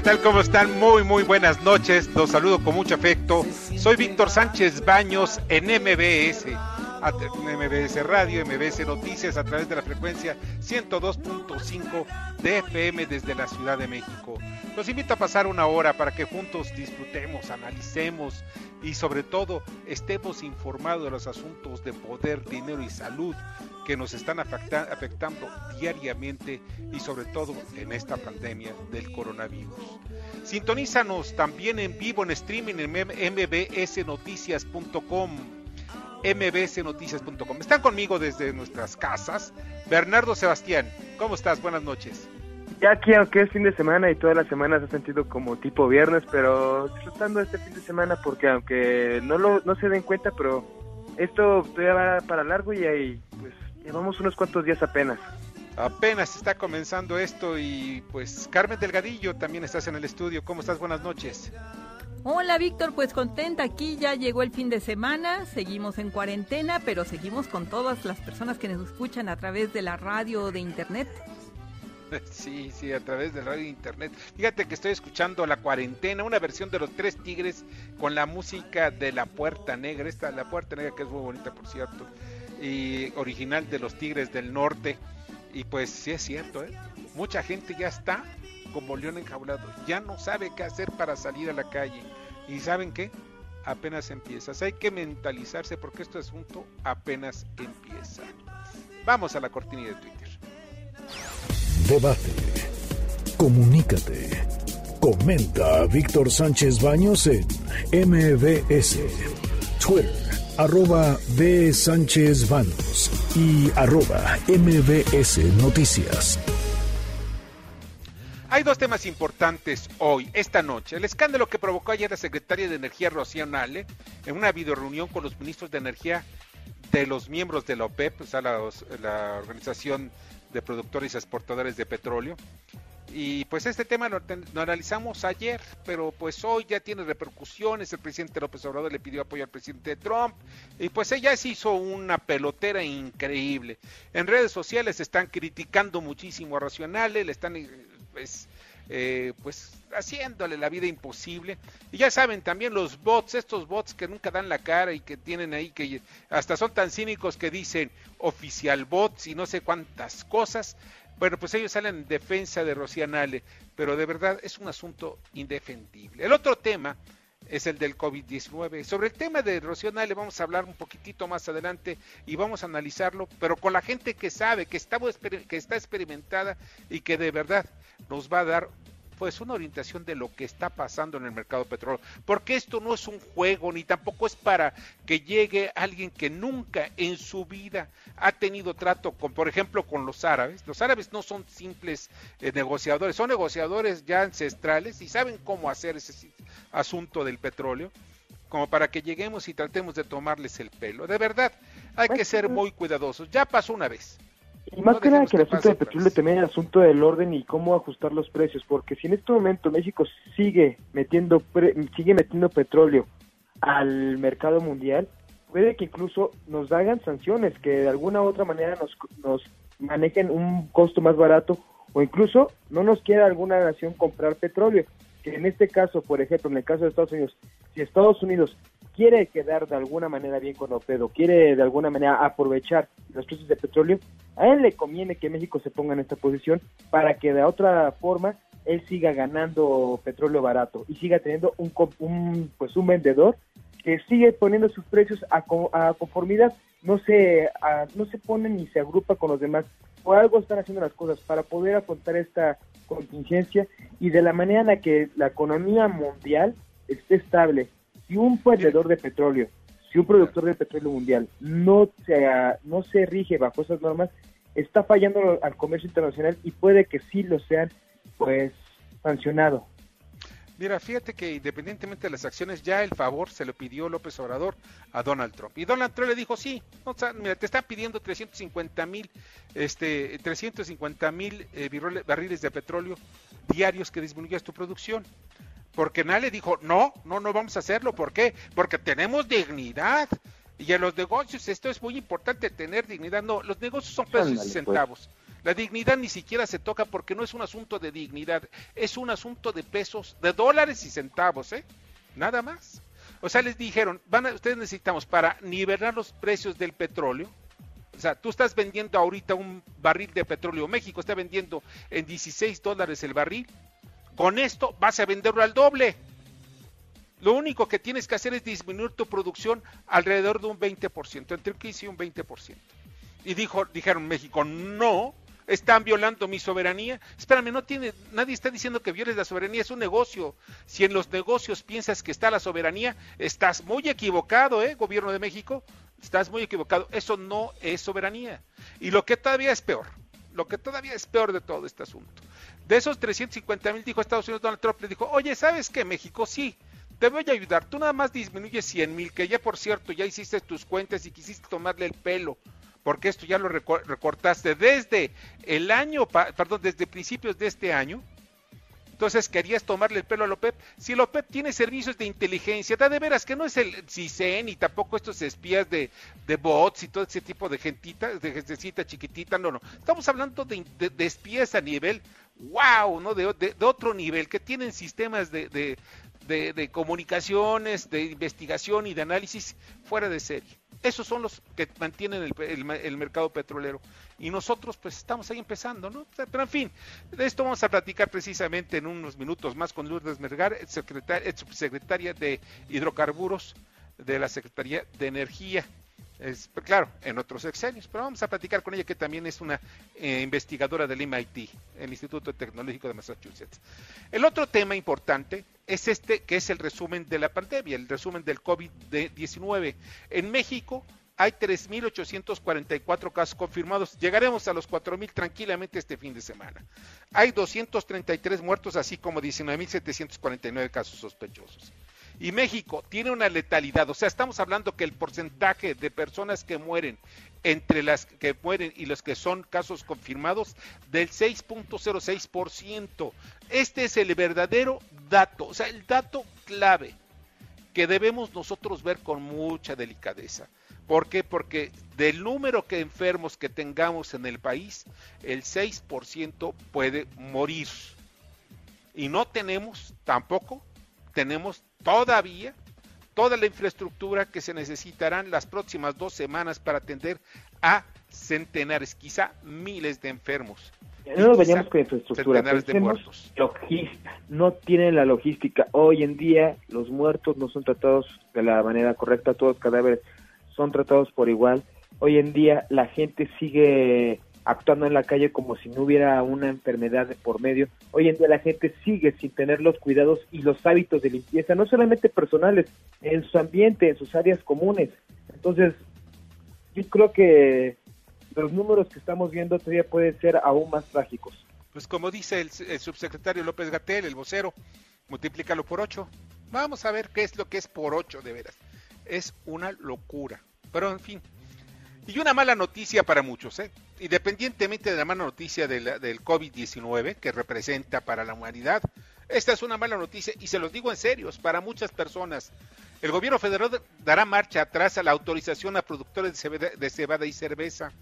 ¿Qué tal? ¿Cómo están? Muy, muy buenas noches. Los saludo con mucho afecto. Soy Víctor Sánchez Baños en MBS, MBS Radio, MBS Noticias a través de la frecuencia 102.5 de FM desde la Ciudad de México. Los invito a pasar una hora para que juntos disfrutemos, analicemos y sobre todo estemos informados de los asuntos de poder, dinero y salud que nos están afecta- afectando diariamente y sobre todo en esta pandemia del coronavirus. Sintonízanos también en vivo en streaming en mbsnoticias.com mbsnoticias.com. Están conmigo desde nuestras casas. Bernardo Sebastián, ¿cómo estás? Buenas noches. Ya aquí, aunque es fin de semana y todas las semanas se ha sentido como tipo viernes, pero disfrutando este fin de semana porque aunque no lo no se den cuenta, pero esto todavía va para largo y pues llevamos unos cuantos días apenas. Apenas está comenzando esto y pues Carmen Delgadillo también estás en el estudio. ¿Cómo estás? Buenas noches. Hola Víctor, pues contenta aquí, ya llegó el fin de semana, seguimos en cuarentena, pero seguimos con todas las personas que nos escuchan a través de la radio o de internet. Sí, sí, a través de radio e internet. Fíjate que estoy escuchando La Cuarentena, una versión de Los Tres Tigres con la música de La Puerta Negra. Esta, La Puerta Negra, que es muy bonita, por cierto, y original de Los Tigres del Norte. Y pues sí es cierto, ¿eh? Mucha gente ya está como león enjaulado, ya no sabe qué hacer para salir a la calle. ¿Y saben qué? Apenas empiezas. Hay que mentalizarse porque este asunto apenas empieza. Vamos a la cortinilla de Twitter. Debate. Comunícate. Comenta a Víctor Sánchez Baños en MBS. Twitter, arroba B. Sánchez Baños y arroba MBS Noticias. Hay dos temas importantes hoy, esta noche. El escándalo que provocó ayer la secretaria de Energía Rocío Nale en una videoreunión con los ministros de Energía de los miembros de la OPEP, o sea, la, la Organización de Productores y Exportadores de Petróleo. Y pues este tema lo, lo, analizamos ayer, pero pues hoy ya tiene repercusiones. El presidente López Obrador le pidió apoyo al presidente Trump y pues ella se hizo una pelotera increíble. En redes sociales están criticando muchísimo a Racionales, le están pues, eh, pues haciéndole la vida imposible. Y ya saben también los bots, estos bots que nunca dan la cara y que tienen ahí que hasta son tan cínicos que dicen oficial bots y no sé cuántas cosas. Bueno, pues ellos salen en defensa de Rocianale, pero de verdad es un asunto indefendible. El otro tema es el del COVID-19. Sobre el tema de Rocionale vamos a hablar un poquitito más adelante y vamos a analizarlo, pero con la gente que sabe, que está, que está experimentada y que de verdad nos va a dar pues una orientación de lo que está pasando en el mercado petróleo, porque esto no es un juego ni tampoco es para que llegue alguien que nunca en su vida ha tenido trato con, por ejemplo, con los árabes. Los árabes no son simples eh, negociadores, son negociadores ya ancestrales y saben cómo hacer ese asunto del petróleo, como para que lleguemos y tratemos de tomarles el pelo. De verdad, hay que ser muy cuidadosos. Ya pasó una vez. Y más no que nada que el asunto del petróleo también el asunto del orden y cómo ajustar los precios, porque si en este momento México sigue metiendo pre, sigue metiendo petróleo al mercado mundial, puede que incluso nos hagan sanciones que de alguna u otra manera nos, nos manejen un costo más barato o incluso no nos quiera alguna nación comprar petróleo, que en este caso, por ejemplo, en el caso de Estados Unidos, si Estados Unidos quiere quedar de alguna manera bien con OPED quiere de alguna manera aprovechar los precios de petróleo, a él le conviene que México se ponga en esta posición para que de otra forma él siga ganando petróleo barato y siga teniendo un, un pues un vendedor que sigue poniendo sus precios a, conformidad, no se, no se pone ni se agrupa con los demás. Por algo están haciendo las cosas para poder afrontar esta contingencia y de la manera en la que la economía mundial esté estable. Si un vendedor de petróleo, si un productor de petróleo mundial no se, no se rige bajo esas normas, está fallando al comercio internacional y puede que sí lo sean, pues, sancionado. Mira, fíjate que independientemente de las acciones, ya el favor se lo pidió López Obrador a Donald Trump. Y Donald Trump le dijo, sí, o sea, mira, te están pidiendo 350 mil este, 350 mil eh, barriles de petróleo diarios que disminuyas tu producción. Porque nadie dijo, no, no, no vamos a hacerlo. ¿Por qué? Porque tenemos dignidad. Y en los negocios esto es muy importante, tener dignidad. No, los negocios son pesos y pues. centavos. La dignidad ni siquiera se toca porque no es un asunto de dignidad, es un asunto de pesos, de dólares y centavos, ¿eh? Nada más. O sea, les dijeron, van a, ustedes necesitamos para nivelar los precios del petróleo. O sea, tú estás vendiendo ahorita un barril de petróleo, México está vendiendo en 16 dólares el barril. Con esto vas a venderlo al doble. Lo único que tienes que hacer es disminuir tu producción alrededor de un 20%, entre un 15 y un 20%. Y dijo, dijeron México, no, están violando mi soberanía. Espérame, no tiene, nadie está diciendo que violes la soberanía, es un negocio. Si en los negocios piensas que está la soberanía, estás muy equivocado, ¿eh, gobierno de México? Estás muy equivocado. Eso no es soberanía. Y lo que todavía es peor, lo que todavía es peor de todo este asunto. De esos 350 mil, dijo Estados Unidos, Donald Trump le dijo, oye, ¿sabes qué, México? Sí, te voy a ayudar. Tú nada más disminuyes 100 mil, que ya por cierto, ya hiciste tus cuentas y quisiste tomarle el pelo porque esto ya lo recortaste desde el año, perdón, desde principios de este año. Entonces querías tomarle el pelo a López. Si López tiene servicios de inteligencia, da de veras que no es el CISEN y tampoco estos espías de, bots y todo ese tipo de gentita, de gentecita chiquitita, no, no. Estamos hablando de, espías a nivel wow, ¿no? De, de, otro nivel, que tienen sistemas de, comunicaciones, de investigación y de análisis fuera de serie. Esos son los que mantienen el, mercado petrolero. Y nosotros pues estamos ahí empezando, ¿no? Pero en fin, de esto vamos a platicar precisamente en unos minutos más con Lourdes Mergar, subsecretaria de Hidrocarburos de la Secretaría de Energía. Es, claro, en otros sexenios, pero vamos a platicar con ella que también es una eh, investigadora del MIT, el Instituto Tecnológico de Massachusetts. El otro tema importante es este, que es el resumen de la pandemia, el resumen del COVID-19. En México hay 3.844 casos confirmados. Llegaremos a los 4.000 tranquilamente este fin de semana. Hay 233 muertos, así como 19.749 casos sospechosos y México tiene una letalidad, o sea, estamos hablando que el porcentaje de personas que mueren entre las que mueren y los que son casos confirmados del 6.06%. Este es el verdadero dato, o sea, el dato clave que debemos nosotros ver con mucha delicadeza. ¿Por qué? Porque del número de enfermos que tengamos en el país, el 6% puede morir. Y no tenemos tampoco tenemos todavía toda la infraestructura que se necesitarán las próximas dos semanas para atender a centenares, quizá miles de enfermos. No nos veníamos con infraestructura, no tienen la logística. Hoy en día los muertos no son tratados de la manera correcta, todos los cadáveres son tratados por igual. Hoy en día la gente sigue actuando en la calle como si no hubiera una enfermedad de por medio. Hoy en día la gente sigue sin tener los cuidados y los hábitos de limpieza, no solamente personales, en su ambiente, en sus áreas comunes. Entonces, yo creo que los números que estamos viendo todavía pueden ser aún más trágicos. Pues como dice el, subsecretario López Gatel, el vocero, multiplícalo por ocho. Vamos a ver qué es lo que es por ocho de veras. Es una locura. Pero en fin, y una mala noticia para muchos, ¿eh? Independientemente de la mala noticia del COVID-19 que representa para la humanidad, esta es una mala noticia y se los digo en serio, para muchas personas. El gobierno federal dará marcha atrás a la autorización a productores de cebada y cerveza.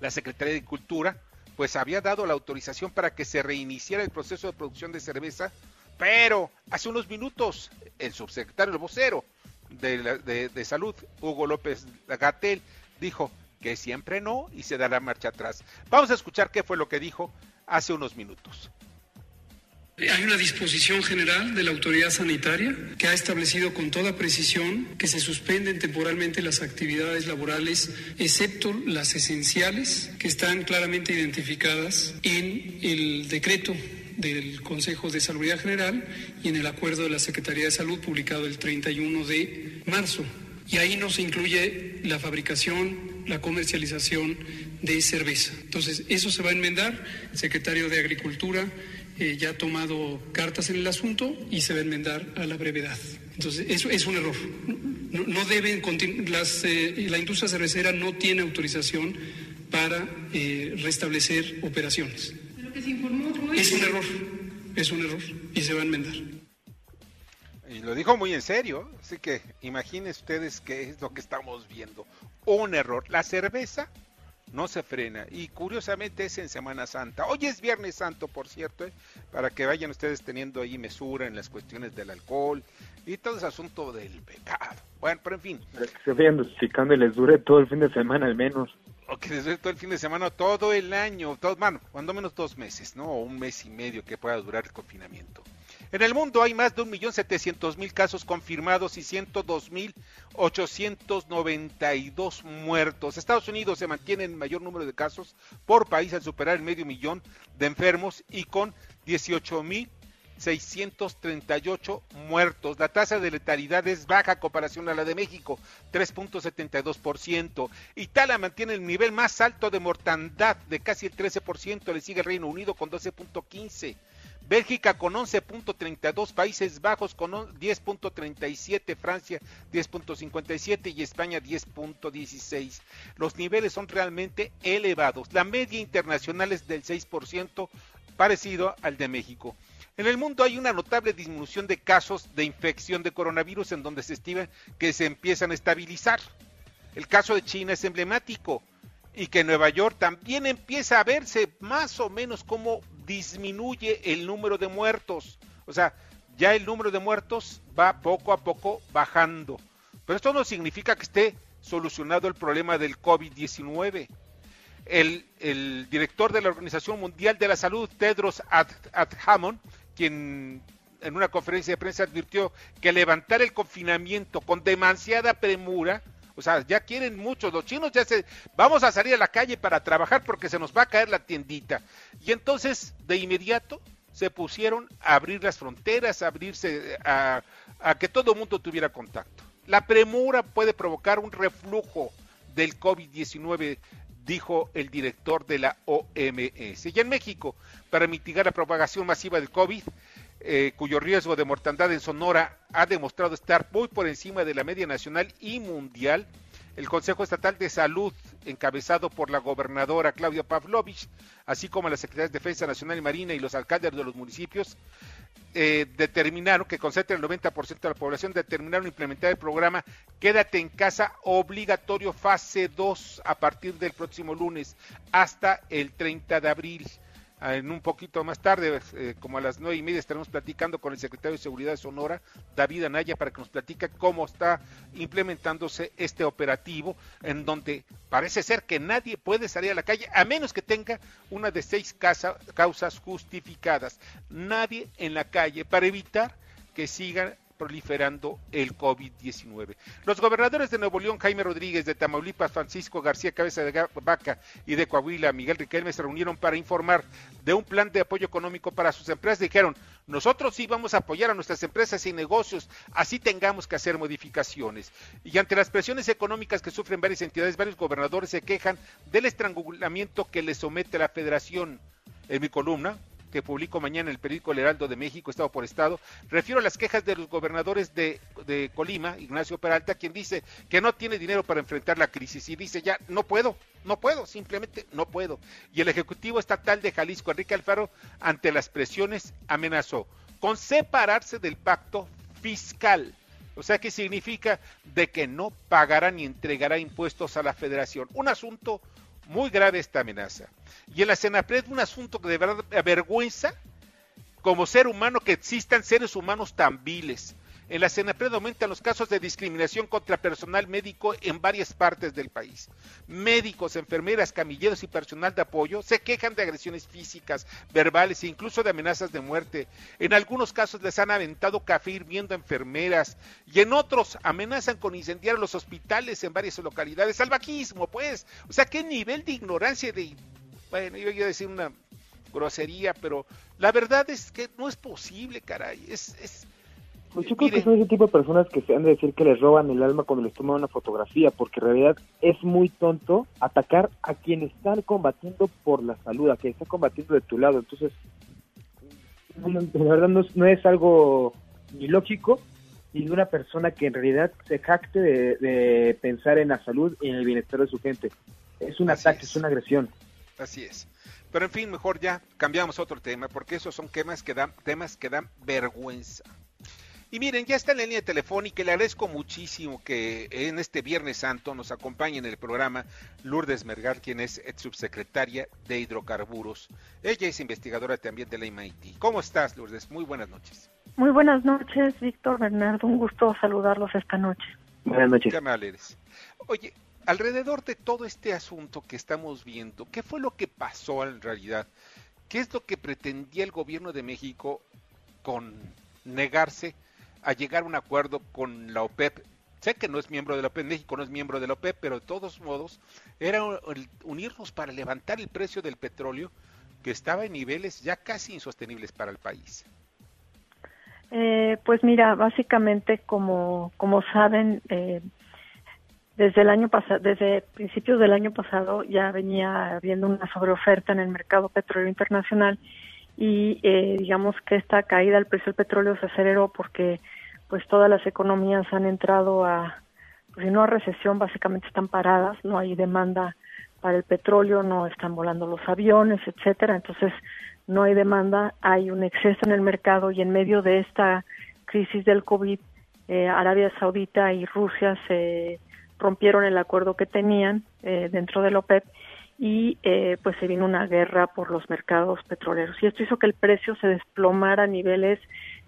La Secretaría de Cultura pues había dado la autorización para que se reiniciara el proceso de producción de cerveza, pero hace unos minutos el subsecretario, el vocero de, de Salud, Hugo López Gatel, dijo que siempre no y se dará marcha atrás. Vamos a escuchar qué fue lo que dijo hace unos minutos. Hay una disposición general de la autoridad sanitaria que ha establecido con toda precisión que se suspenden temporalmente las actividades laborales, excepto las esenciales, que están claramente identificadas en el decreto del Consejo de Salubridad General y en el acuerdo de la Secretaría de Salud publicado el 31 de marzo. Y ahí no se incluye la fabricación, la comercialización de cerveza. Entonces, eso se va a enmendar. El secretario de Agricultura eh, ya ha tomado cartas en el asunto y se va a enmendar a la brevedad. Entonces, eso es un error. No, no deben las, eh, la industria cervecera no tiene autorización para eh, restablecer operaciones. Lo que se informó hoy Es un error, es un error y se va a enmendar. Y lo dijo muy en serio, así que imaginen ustedes qué es lo que estamos viendo. Un error. La cerveza no se frena y curiosamente es en Semana Santa. Hoy es Viernes Santo, por cierto, ¿eh? para que vayan ustedes teniendo ahí mesura en las cuestiones del alcohol y todo ese asunto del pecado. Bueno, pero en fin, se vayan dosificando y les dure todo el fin de semana al menos. o que desde todo el fin de semana, todo el año, todo, bueno, cuando menos dos meses, ¿no? O un mes y medio que pueda durar el confinamiento. En el mundo hay más de 1.700.000 casos confirmados y 102.892 muertos. Estados Unidos se mantiene en mayor número de casos por país al superar el medio millón de enfermos y con 18.638 muertos. La tasa de letalidad es baja a comparación a la de México, 3.72%. Italia mantiene el nivel más alto de mortandad de casi el 13%, le sigue el Reino Unido con 12.15%. Bélgica con 11.32, Países Bajos con 10.37, Francia 10.57 y España 10.16. Los niveles son realmente elevados. La media internacional es del 6%, parecido al de México. En el mundo hay una notable disminución de casos de infección de coronavirus en donde se estima que se empiezan a estabilizar. El caso de China es emblemático y que Nueva York también empieza a verse más o menos cómo disminuye el número de muertos. O sea, ya el número de muertos va poco a poco bajando. Pero esto no significa que esté solucionado el problema del COVID-19. El, el, director de la Organización Mundial de la Salud, Tedros Adhanom, quien en una conferencia de prensa advirtió que levantar el confinamiento con demasiada premura, o sea, ya quieren muchos, los chinos ya se, vamos a salir a la calle para trabajar porque se nos va a caer la tiendita. Y entonces, de inmediato, se pusieron a abrir las fronteras, a abrirse, a, a que todo el mundo tuviera contacto. La premura puede provocar un reflujo del COVID-19, dijo el director de la OMS. Y en México, para mitigar la propagación masiva del COVID, eh, cuyo riesgo de mortandad en Sonora ha demostrado estar muy por encima de la media nacional y mundial, el Consejo Estatal de Salud, encabezado por la gobernadora Claudia Pavlovich, así como la Secretaría de Defensa Nacional y Marina y los alcaldes de los municipios, eh, determinaron que concentra el 90% de la población, determinaron implementar el programa Quédate en casa obligatorio fase 2 a partir del próximo lunes hasta el 30 de abril en un poquito más tarde, eh, como a las nueve y media, estaremos platicando con el secretario de Seguridad de Sonora, David Anaya, para que nos platique cómo está implementándose este operativo, en donde parece ser que nadie puede salir a la calle, a menos que tenga una de seis casa, causas justificadas. Nadie en la calle, para evitar que sigan proliferando el COVID-19. Los gobernadores de Nuevo León, Jaime Rodríguez, de Tamaulipas, Francisco García Cabeza de Vaca y de Coahuila, Miguel Riquelme, se reunieron para informar de un plan de apoyo económico para sus empresas. Dijeron, nosotros sí vamos a apoyar a nuestras empresas y negocios, así tengamos que hacer modificaciones. Y ante las presiones económicas que sufren varias entidades, varios gobernadores se quejan del estrangulamiento que les somete la federación. En mi columna, que publico mañana el periódico El Heraldo de México, Estado por Estado, refiero a las quejas de los gobernadores de, de, Colima, Ignacio Peralta, quien dice que no tiene dinero para enfrentar la crisis y dice ya, no puedo, no puedo, simplemente no puedo. Y el Ejecutivo Estatal de Jalisco, Enrique Alfaro, ante las presiones, amenazó con separarse del pacto fiscal. O sea, ¿qué significa? De que no pagará ni entregará impuestos a la federación. Un asunto muy grave esta amenaza. Y en la Senapred un asunto que de verdad avergüenza como ser humano que existan seres humanos tan viles. En la CENAPRED aumentan los casos de discriminación contra personal médico en varias partes del país. Médicos, enfermeras, camilleros y personal de apoyo se quejan de agresiones físicas, verbales e incluso de amenazas de muerte. En algunos casos les han aventado café hirviendo a enfermeras y en otros amenazan con incendiar los hospitales en varias localidades. Salvajismo, pues. O sea, qué nivel de ignorancia de... Bueno, yo iba a decir una grosería, pero la verdad es que no es posible, caray. Es, es, pues yo creo que son ese tipo de personas que se han de decir que les roban el alma cuando les toman una fotografía, porque en realidad es muy tonto atacar a quien están combatiendo por la salud, a quien está combatiendo de tu lado. Entonces, de verdad no, no es algo ni lógico ni de una persona que en realidad se jacte de, pensar en la salud y en el bienestar de su gente. Es un ataque, es. una agresión. Así es. Pero en fin, mejor ya cambiamos otro tema, porque esos son temas que dan, temas que dan vergüenza. Y miren, ya está en la línea telefónica y le agradezco muchísimo que en este Viernes Santo nos acompañe en el programa Lourdes Mergar, quien es subsecretaria de Hidrocarburos. Ella es investigadora también de la MIT. ¿Cómo estás, Lourdes? Muy buenas noches. Muy buenas noches, Víctor Bernardo. Un gusto saludarlos esta noche. Buenas noches. Qué Oye, alrededor de todo este asunto que estamos viendo, ¿qué fue lo que pasó en realidad? ¿Qué es lo que pretendía el gobierno de México con negarse a llegar a un acuerdo con la OPEP? Sé que no es miembro de la OPEP, México no es miembro de la OPEP, pero de todos modos era unirnos para levantar el precio del petróleo que estaba en niveles ya casi insostenibles para el país. Eh, pues mira, básicamente como, como saben, eh, desde el año pasado, desde principios del año pasado ya venía habiendo una sobreoferta en el mercado petróleo internacional y eh, digamos que esta caída del precio del petróleo se aceleró porque pues todas las economías han entrado a pues no a recesión básicamente están paradas no hay demanda para el petróleo no están volando los aviones etcétera. Entonces no hay demanda hay un exceso en el mercado y en medio de esta crisis del covid eh, Arabia Saudita y Rusia se rompieron el acuerdo que tenían eh, dentro del OPEP y eh, pues se vino una guerra por los mercados petroleros. Y esto hizo que el precio se desplomara a niveles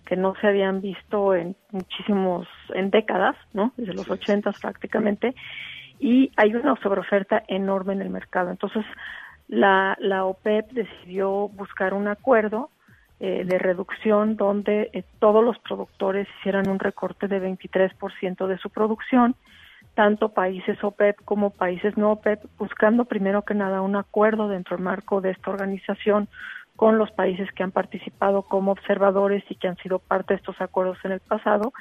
que no se habían visto en muchísimos en décadas no desde los ochentas prácticamente. Y hay una sobreoferta enorme en el mercado. Entonces la la OPEP decidió buscar un acuerdo eh, de reducción donde eh, todos los productores hicieran un recorte de 23% de su producción tanto países OPEP como países no OPEP, buscando primero que nada un acuerdo dentro del marco de esta organización con los países que han participado como observadores y que han sido parte de estos acuerdos en el pasado.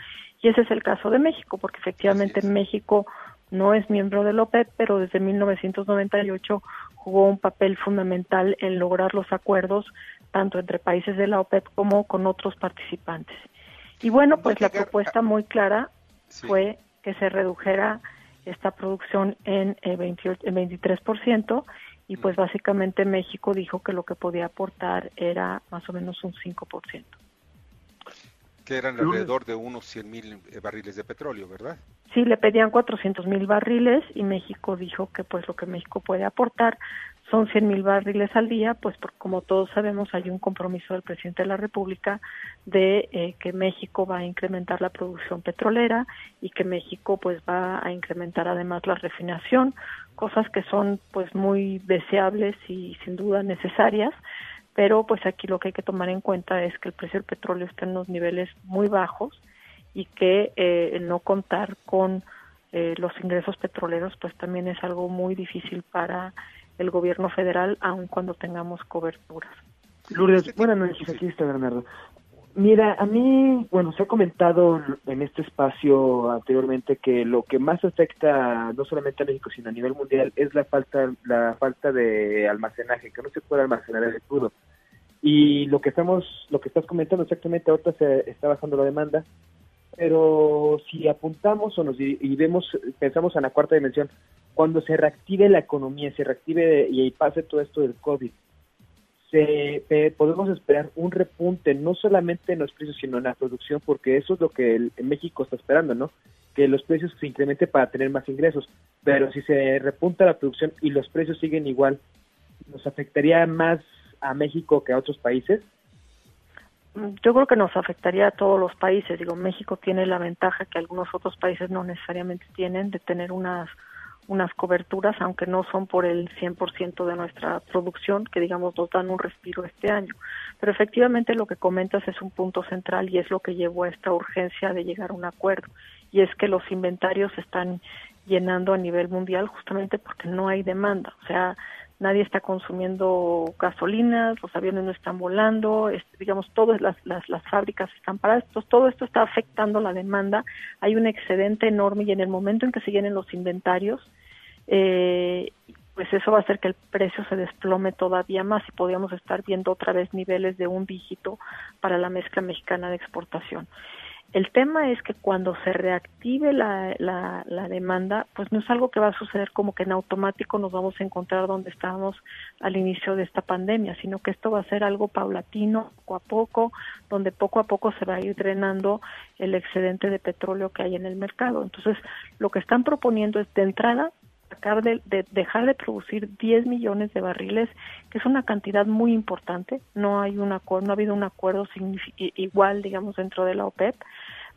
Y ese es el caso de México, porque efectivamente México no es miembro del OPEP, pero desde 1998 jugó un papel fundamental en lograr los acuerdos tanto entre países de la OPEP como con otros participantes. Y bueno, pues la propuesta muy clara fue que se redujera esta producción en, eh, 28, en 23% y pues básicamente México dijo que lo que podía aportar era más o menos un 5%. Que eran alrededor de unos 100 mil eh, barriles de petróleo, ¿verdad? Sí, le pedían 400 mil barriles y México dijo que pues lo que México puede aportar son 100 mil barriles al día, pues como todos sabemos hay un compromiso del presidente de la República de eh, que México va a incrementar la producción petrolera y que México pues va a incrementar además la refinación, cosas que son pues muy deseables y sin duda necesarias, pero pues aquí lo que hay que tomar en cuenta es que el precio del petróleo está en unos niveles muy bajos y que eh, no contar con eh, los ingresos petroleros pues también es algo muy difícil para el gobierno federal, aun cuando tengamos coberturas. Lourdes, buenas noches, aquí está Bernardo. Mira, a mí, bueno, se ha comentado en este espacio anteriormente que lo que más afecta no solamente a México, sino a nivel mundial es la falta la falta de almacenaje, que no se puede almacenar el crudo. Y lo que estamos lo que estás comentando exactamente ahorita se está bajando la demanda, pero si apuntamos o nos y vemos pensamos en la cuarta dimensión, cuando se reactive la economía, se reactive y pase todo esto del COVID, se, podemos esperar un repunte no solamente en los precios, sino en la producción, porque eso es lo que México está esperando, ¿no? Que los precios se incrementen para tener más ingresos. Pero si se repunta la producción y los precios siguen igual, ¿nos afectaría más a México que a otros países? Yo creo que nos afectaría a todos los países. Digo, México tiene la ventaja que algunos otros países no necesariamente tienen de tener unas unas coberturas, aunque no son por el 100% de nuestra producción, que digamos nos dan un respiro este año. Pero efectivamente lo que comentas es un punto central y es lo que llevó a esta urgencia de llegar a un acuerdo. Y es que los inventarios están llenando a nivel mundial justamente porque no hay demanda. O sea, nadie está consumiendo gasolinas, los aviones no están volando, digamos, todas las, las, fábricas están paradas, todo esto está afectando la demanda, hay un excedente enorme y en el momento en que se llenen los inventarios, eh, pues eso va a hacer que el precio se desplome todavía más y podríamos estar viendo otra vez niveles de un dígito para la mezcla mexicana de exportación. El tema es que cuando se reactive la, la, la, demanda, pues no es algo que va a suceder como que en automático nos vamos a encontrar donde estábamos al inicio de esta pandemia, sino que esto va a ser algo paulatino, poco a poco, donde poco a poco se va a ir drenando el excedente de petróleo que hay en el mercado. Entonces, lo que están proponiendo es de entrada sacar de, de, dejar de producir 10 millones de barriles, que es una cantidad muy importante. No hay un acuerdo, no ha habido un acuerdo igual, digamos, dentro de la OPEP,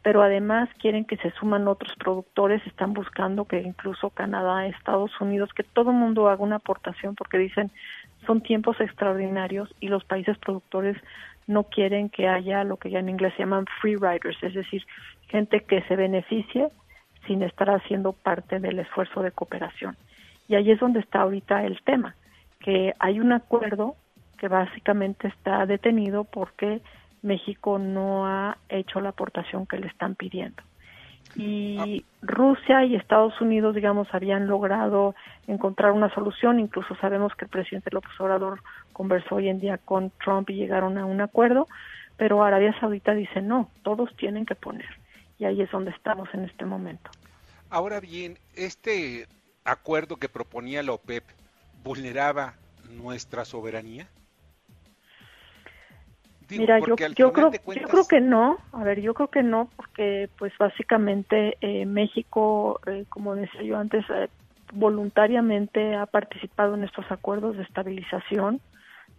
pero además quieren que se suman otros productores, están buscando que incluso Canadá, Estados Unidos, que todo el mundo haga una aportación porque dicen son tiempos extraordinarios y los países productores no quieren que haya lo que ya en inglés se llaman free riders, es decir, gente que se beneficie sin estar haciendo parte del esfuerzo de cooperación. Y ahí es donde está ahorita el tema, que hay un acuerdo que básicamente está detenido porque México no ha hecho la aportación que le están pidiendo. Y Rusia y Estados Unidos, digamos, habían logrado encontrar una solución. Incluso sabemos que el presidente López Obrador conversó hoy en día con Trump y llegaron a un acuerdo, pero Arabia Saudita dice no, todos tienen que poner y ahí es donde estamos en este momento. Ahora bien, este acuerdo que proponía la OPEP vulneraba nuestra soberanía. Mira, yo, yo creo, yo creo que no. A ver, yo creo que no, porque pues básicamente eh, México, eh, como decía yo antes, eh, voluntariamente ha participado en estos acuerdos de estabilización.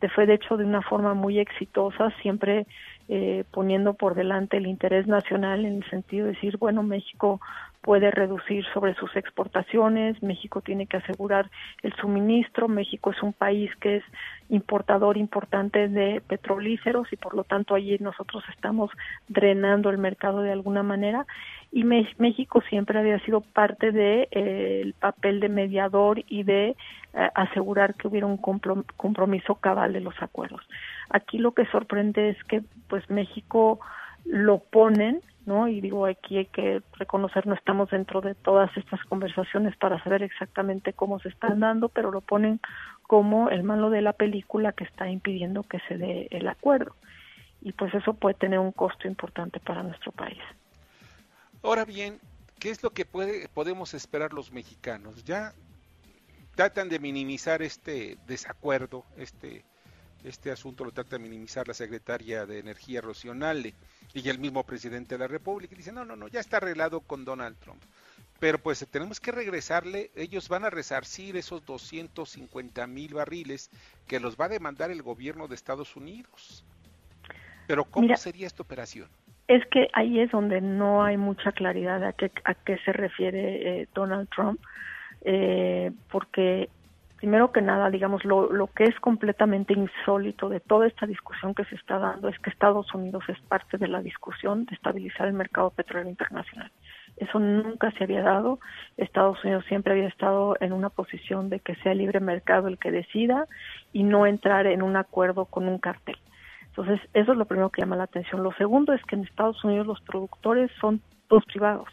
De fue de hecho de una forma muy exitosa, siempre eh, poniendo por delante el interés nacional en el sentido de decir, bueno, México puede reducir sobre sus exportaciones, México tiene que asegurar el suministro, México es un país que es importador importante de petrolíferos y por lo tanto allí nosotros estamos drenando el mercado de alguna manera y México siempre había sido parte de eh, el papel de mediador y de eh, asegurar que hubiera un compromiso cabal de los acuerdos. Aquí lo que sorprende es que pues México lo ponen, ¿no? Y digo, aquí hay que reconocer, no estamos dentro de todas estas conversaciones para saber exactamente cómo se están dando, pero lo ponen como el malo de la película que está impidiendo que se dé el acuerdo. Y pues eso puede tener un costo importante para nuestro país. Ahora bien, ¿qué es lo que puede, podemos esperar los mexicanos? Ya tratan de minimizar este desacuerdo, este, este asunto lo trata de minimizar la secretaria de Energía Rocionale y el mismo presidente de la República. Dice, no, no, no, ya está arreglado con Donald Trump. Pero pues tenemos que regresarle, ellos van a resarcir esos 250 mil barriles que los va a demandar el gobierno de Estados Unidos. Pero ¿cómo sería esta operación? es que ahí es donde no hay mucha claridad a qué, a qué se refiere eh, Donald Trump, eh, porque primero que nada, digamos, lo, lo que es completamente insólito de toda esta discusión que se está dando es que Estados Unidos es parte de la discusión de estabilizar el mercado petrolero internacional. Eso nunca se había dado. Estados Unidos siempre había estado en una posición de que sea libre mercado el que decida y no entrar en un acuerdo con un cartel. Entonces, eso es lo primero que llama la atención. Lo segundo es que en Estados Unidos los productores son todos privados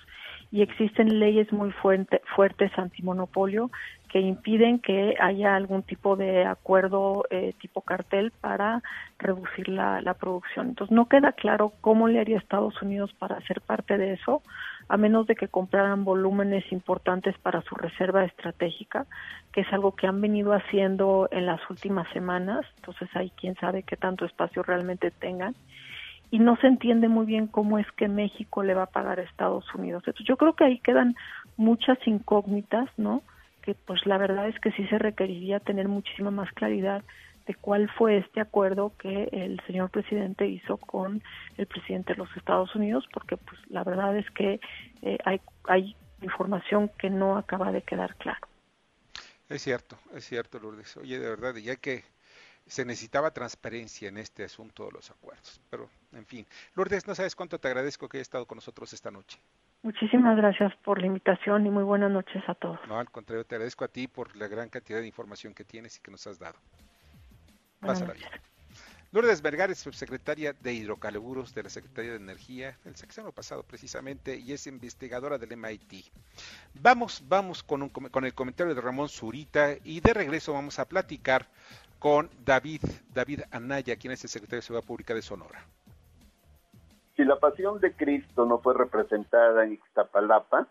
y existen leyes muy fuerte, fuertes antimonopolio que impiden que haya algún tipo de acuerdo eh, tipo cartel para reducir la, la producción. Entonces no queda claro cómo le haría Estados Unidos para ser parte de eso, a menos de que compraran volúmenes importantes para su reserva estratégica, que es algo que han venido haciendo en las últimas semanas. Entonces hay quién sabe qué tanto espacio realmente tengan y no se entiende muy bien cómo es que México le va a pagar a Estados Unidos. Entonces, yo creo que ahí quedan muchas incógnitas, ¿no? Que pues la verdad es que sí se requeriría tener muchísima más claridad de cuál fue este acuerdo que el señor presidente hizo con el presidente de los Estados Unidos, porque pues la verdad es que eh, hay, hay información que no acaba de quedar claro. Es cierto, es cierto, Lourdes. Oye, de verdad, ya que se necesitaba transparencia en este asunto de los acuerdos. Pero, en fin, Lourdes, no sabes cuánto te agradezco que hayas estado con nosotros esta noche. Muchísimas gracias por la invitación y muy buenas noches a todos. No, al contrario, te agradezco a ti por la gran cantidad de información que tienes y que nos has dado. Pásala bien. Lourdes Vergara es subsecretaria de Hidrocarburos de la Secretaría de Energía, el sexenio pasado precisamente, y es investigadora del MIT. Vamos, vamos con, un con el comentario de Ramón Zurita y de regreso vamos a platicar con David, David Anaya, quien es el secretario de Seguridad Pública de Sonora. Si la pasión de Cristo no fue representada en Ixtapalapa,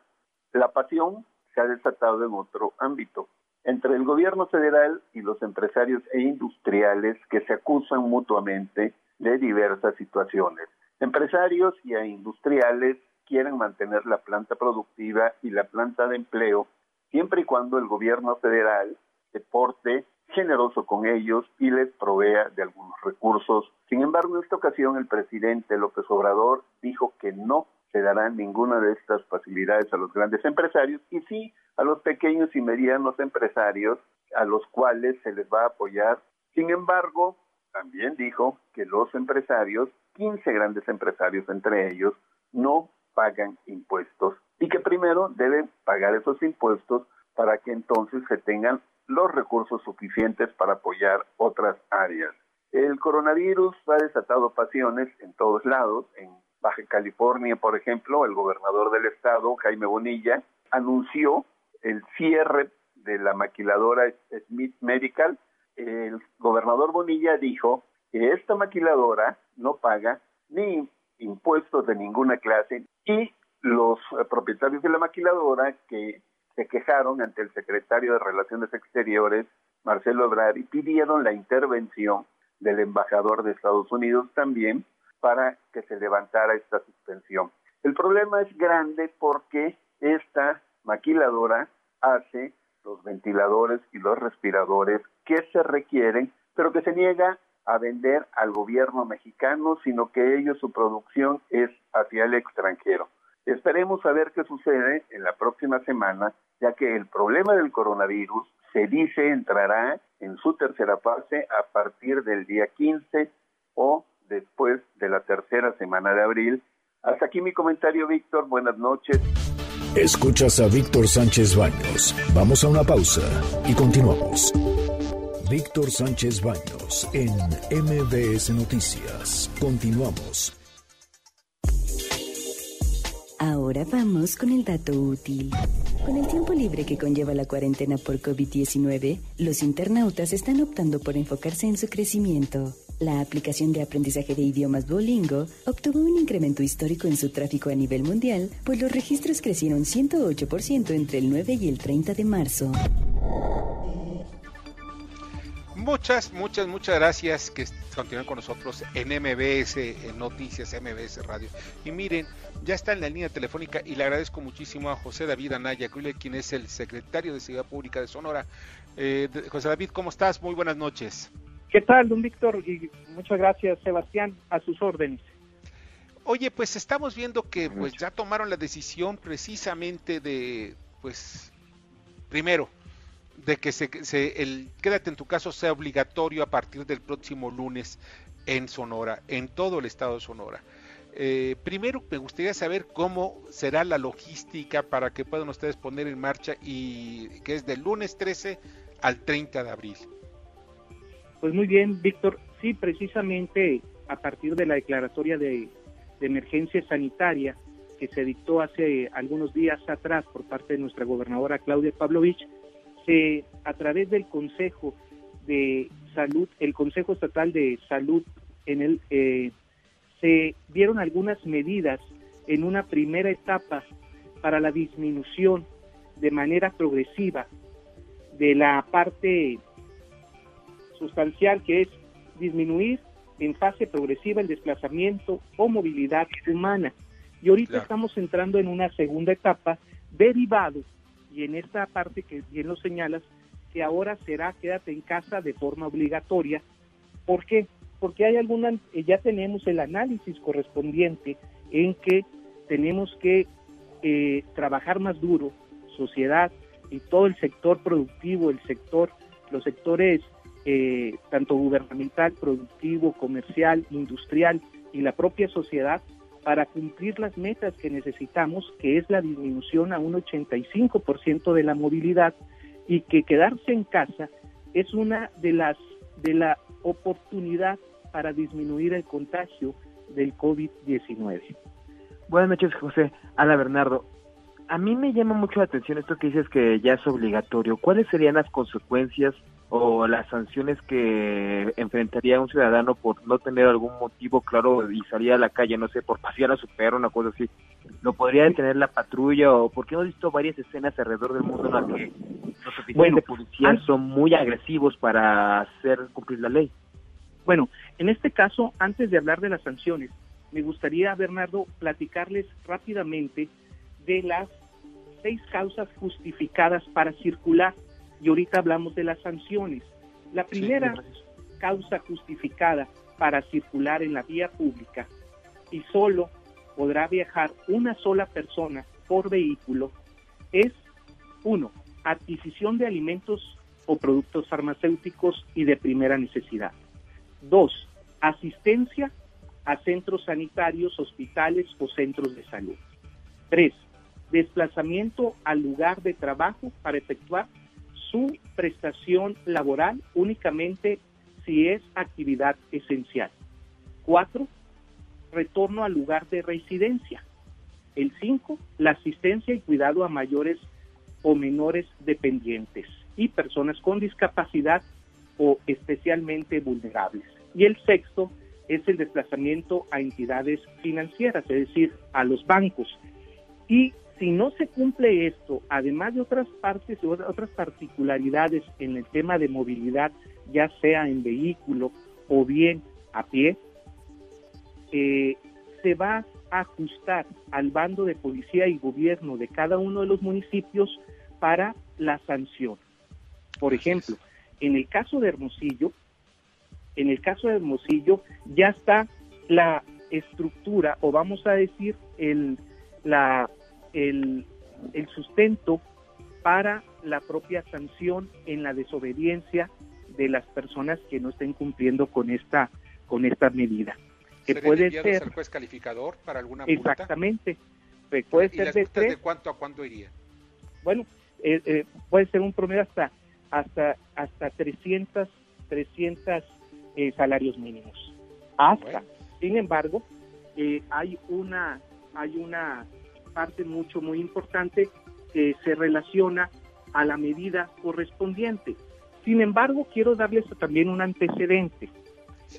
la pasión se ha desatado en otro ámbito, entre el gobierno federal y los empresarios e industriales que se acusan mutuamente de diversas situaciones. Empresarios y a industriales quieren mantener la planta productiva y la planta de empleo siempre y cuando el gobierno federal se porte generoso con ellos y les provea de algunos recursos. Sin embargo, en esta ocasión el presidente López Obrador dijo que no se dará ninguna de estas facilidades a los grandes empresarios y sí a los pequeños y medianos empresarios a los cuales se les va a apoyar. Sin embargo, también dijo que los empresarios, 15 grandes empresarios entre ellos, no pagan impuestos y que primero deben pagar esos impuestos para que entonces se tengan los recursos suficientes para apoyar otras áreas. El coronavirus ha desatado pasiones en todos lados. En Baja California, por ejemplo, el gobernador del estado, Jaime Bonilla, anunció el cierre de la maquiladora Smith Medical. El gobernador Bonilla dijo que esta maquiladora no paga ni impuestos de ninguna clase y los propietarios de la maquiladora que se quejaron ante el secretario de Relaciones Exteriores, Marcelo Ebrard, y pidieron la intervención del embajador de Estados Unidos también para que se levantara esta suspensión. El problema es grande porque esta maquiladora hace los ventiladores y los respiradores que se requieren, pero que se niega a vender al gobierno mexicano, sino que ellos su producción es hacia el extranjero. Esperemos a ver qué sucede en la próxima semana, ya que el problema del coronavirus se dice entrará en su tercera fase a partir del día 15 o después de la tercera semana de abril. Hasta aquí mi comentario, Víctor. Buenas noches. Escuchas a Víctor Sánchez Baños. Vamos a una pausa y continuamos. Víctor Sánchez Baños en MBS Noticias. Continuamos. Ahora vamos con el dato útil. Con el tiempo libre que conlleva la cuarentena por COVID-19, los internautas están optando por enfocarse en su crecimiento. La aplicación de aprendizaje de idiomas Duolingo obtuvo un incremento histórico en su tráfico a nivel mundial, pues los registros crecieron 108% entre el 9 y el 30 de marzo. Muchas, muchas, muchas gracias que continúen con nosotros en MBS en Noticias, MBS Radio. Y miren, ya está en la línea telefónica y le agradezco muchísimo a José David Anaya, quien es el secretario de Seguridad Pública de Sonora. Eh, de- José David, ¿cómo estás? Muy buenas noches. ¿Qué tal, don Víctor? Y muchas gracias, Sebastián, a sus órdenes. Oye, pues estamos viendo que pues ya tomaron la decisión precisamente de, pues, primero, de que se, se- el quédate en tu caso sea obligatorio a partir del próximo lunes en Sonora, en todo el estado de Sonora. Eh, primero me gustaría saber cómo será la logística para que puedan ustedes poner en marcha y que es del lunes 13 al 30 de abril. Pues muy bien, Víctor. Sí, precisamente a partir de la declaratoria de, de emergencia sanitaria que se dictó hace algunos días atrás por parte de nuestra gobernadora Claudia Pavlovich, se, a través del Consejo de Salud, el Consejo Estatal de Salud, en el, eh, se dieron algunas medidas en una primera etapa para la disminución de manera progresiva de la parte sustancial que es disminuir en fase progresiva el desplazamiento o movilidad humana. Y ahorita Claro. estamos entrando en una segunda etapa derivado, y en esta parte que bien lo señalas, que ahora será quédate en casa de forma obligatoria. ¿Por qué? Porque hay alguna, eh, ya tenemos el análisis correspondiente en que tenemos que eh, trabajar más duro, sociedad y todo el sector productivo, el sector, los sectores eh, tanto gubernamental, productivo, comercial, industrial y la propia sociedad para cumplir las metas que necesitamos, que es la disminución a un 85% de la movilidad y que quedarse en casa es una de las de la oportunidad para disminuir el contagio del COVID-19. Buenas noches, José. Ala Bernardo. A mí me llama mucho la atención esto que dices que ya es obligatorio. ¿Cuáles serían las consecuencias o las sanciones que enfrentaría un ciudadano por no tener algún motivo claro y salir a la calle, no sé, por pasear a su perro, una cosa así? ¿Lo podría detener la patrulla o porque hemos visto varias escenas alrededor del mundo en las que los oficiales de policía son muy agresivos para hacer cumplir la ley? Bueno, en este caso, antes de hablar de las sanciones, me gustaría, Bernardo, platicarles rápidamente de las seis causas justificadas para circular. Y ahorita hablamos de las sanciones. La primera causa justificada para circular en la vía pública y solo podrá viajar una sola persona por vehículo es, uno, adquisición de alimentos o productos farmacéuticos y de primera necesidad. Dos, asistencia a centros sanitarios, hospitales o centros de salud. Tres, desplazamiento al lugar de trabajo para efectuar su prestación laboral únicamente si es actividad esencial. Cuatro, retorno al lugar de residencia. El cinco, la asistencia y cuidado a mayores o menores dependientes y personas con discapacidad o especialmente vulnerables. Y el sexto es el desplazamiento a entidades financieras, es decir, a los bancos. Y si no se cumple esto, además de otras partes, otras particularidades en el tema de movilidad, ya sea en vehículo o bien a pie, eh, se va a ajustar al bando de policía y gobierno de cada uno de los municipios para la sanción. Por ejemplo, en el caso de Hermosillo, en el caso de Hermosillo ya está la estructura o vamos a decir el, la, el, el sustento para la propia sanción en la desobediencia de las personas que no estén cumpliendo con esta con esta medida que puede ser juez calificador para alguna multa? exactamente puede ser de, de cuánto a cuánto iría bueno eh, eh, puede ser un promedio hasta hasta hasta 300 300 eh, salarios mínimos. Hasta. Sin embargo, eh, hay una hay una parte mucho muy importante que se relaciona a la medida correspondiente. Sin embargo, quiero darles también un antecedente.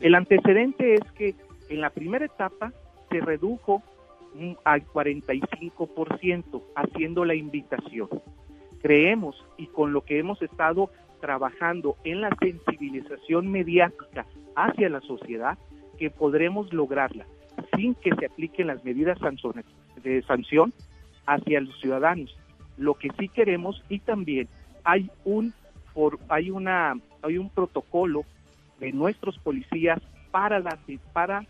El antecedente es que en la primera etapa se redujo al 45%, haciendo la invitación. Creemos, y con lo que hemos estado trabajando en la sensibilización mediática hacia la sociedad, que podremos lograrla sin que se apliquen las medidas de sanción hacia los ciudadanos. Lo que sí queremos y también hay un hay una hay un protocolo de nuestros policías para la para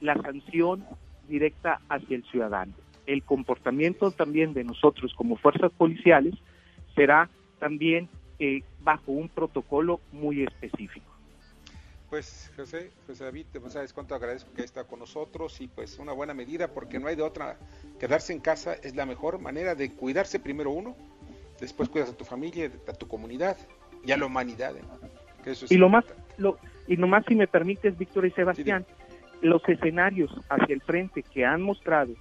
la sanción directa hacia el ciudadano. El comportamiento también de nosotros como fuerzas policiales será también eh, bajo un protocolo muy específico. Pues José, José David, no sabes cuánto agradezco que está con nosotros y pues una buena medida porque no hay de otra. Quedarse en casa es la mejor manera de cuidarse primero uno, después cuidas a tu familia, a tu comunidad y a la humanidad. ¿eh? y lo más, lo, y nomás si me permites, Víctor y Sebastián, los escenarios hacia el frente que han mostrado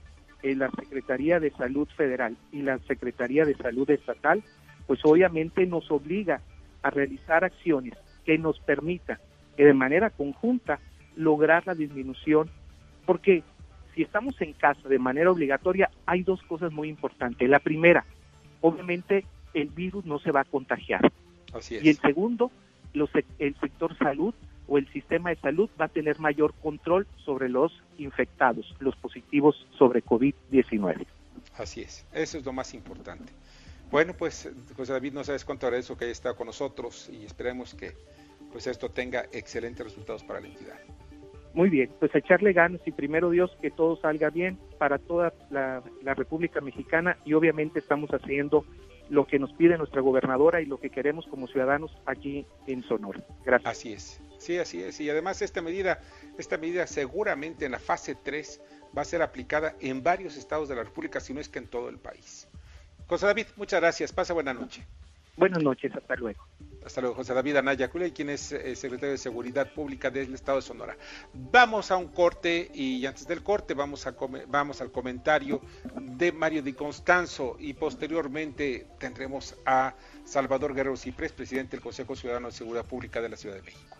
en la Secretaría de Salud Federal y la Secretaría de Salud Estatal pues obviamente nos obliga a realizar acciones que nos permitan que de manera conjunta lograr la disminución, porque si estamos en casa de manera obligatoria, hay dos cosas muy importantes. La primera, obviamente el virus no se va a contagiar. Y el segundo, el sector salud o el sistema de salud va a tener mayor control sobre los infectados, los positivos sobre COVID-19. Así es, eso es lo más importante. Bueno, pues José David, no sabes cuánto agradezco que haya estado con nosotros y esperemos que pues esto tenga excelentes resultados para la entidad. Muy bien, pues echarle ganas y primero Dios que todo salga bien para toda la, la República Mexicana y obviamente estamos haciendo lo que nos pide nuestra gobernadora y lo que queremos como ciudadanos aquí en Sonora. Gracias. Así es. Sí, así es. Y además esta medida, esta medida seguramente en la fase 3 va a ser aplicada en varios estados de la República, si no es que en todo el país. José David, muchas gracias. Pasa buena noche. Buenas noches, hasta luego. Hasta luego, José David Anaya Cule, quien es eh, secretario de Seguridad Pública del Estado de Sonora. Vamos a un corte y antes del corte vamos, a vamos al comentario de Mario Di Constanzo y posteriormente tendremos a Salvador Guerrero Ciprés, presidente del Consejo Ciudadano de Seguridad Pública de la Ciudad de México.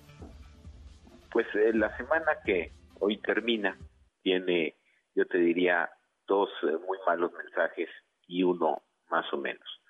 Pues eh, la semana que hoy termina tiene, yo te diría, dos eh, muy malos mensajes y uno más o menos.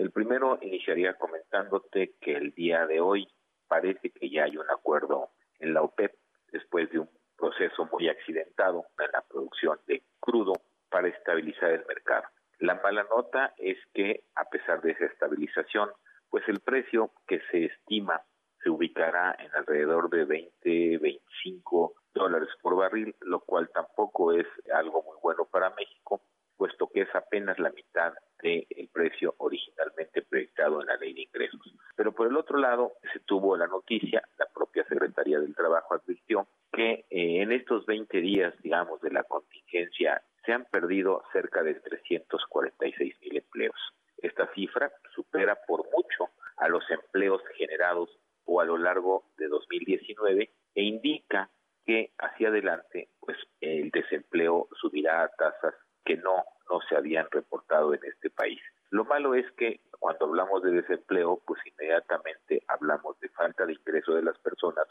El primero iniciaría comentándote que el día de hoy parece que ya hay un acuerdo en la OPEP después de un proceso muy accidentado en la producción de crudo para estabilizar el mercado. La mala nota es que a pesar de esa estabilización, pues el precio que se estima se ubicará en alrededor de 20, 25 dólares por barril, lo cual tampoco es algo muy bueno para México, puesto que es apenas la mitad del precio originalmente proyectado en la ley de ingresos. Pero por el otro lado, se tuvo la noticia, la propia Secretaría del Trabajo advirtió que eh, en estos 20 días, digamos, de la contingencia, se han perdido cerca de 346 mil empleos. Esta cifra supera por mucho a los empleos generados o a lo largo de 2019 e indica que hacia adelante pues el desempleo subirá a tasas que no no se habían reportado en este país. Lo malo es que cuando hablamos de desempleo, pues inmediatamente hablamos de falta de ingreso de las personas